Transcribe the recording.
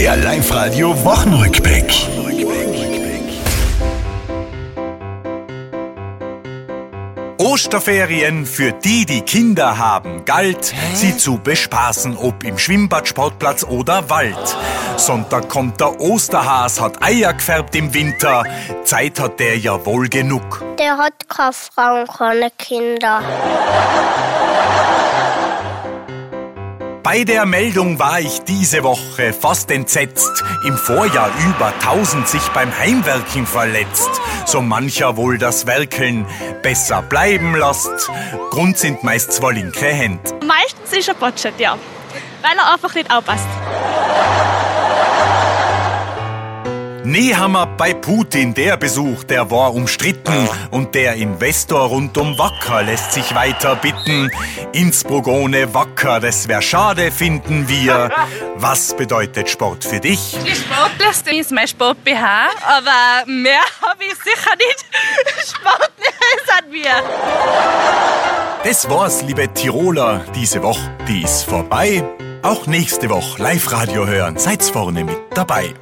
Der Live-Radio Wochenrückblick. Osterferien für die, die Kinder haben, galt, sie zu bespaßen, ob im Schwimmbad, Sportplatz oder Wald. Sonntag kommt der Osterhas, hat Eier gefärbt im Winter. Zeit hat der ja wohl genug. Der hat keine Frau und keine Kinder. Bei der Meldung war ich diese Woche fast entsetzt. Im Vorjahr über 1000 sich beim Heimwerken verletzt. So mancher wohl das Werkeln besser bleiben lasst. Grund sind meist zwei linke Hände. Meistens ist er botschert, ja. Weil er einfach nicht aufpasst. Nehammer bei Putin, der Besuch, der war umstritten und der Investor rund um Wacker lässt sich weiter bitten. Innsbruck ohne Wacker, das wär schade, finden wir. Was bedeutet Sport für dich? Die Sportlichste ist mein Sport-BH, aber mehr habe ich sicher nicht. Sportlich sind wir. Das war's, liebe Tiroler, diese Woche, die ist vorbei. Auch nächste Woche Live-Radio hören, seid's vorne mit dabei.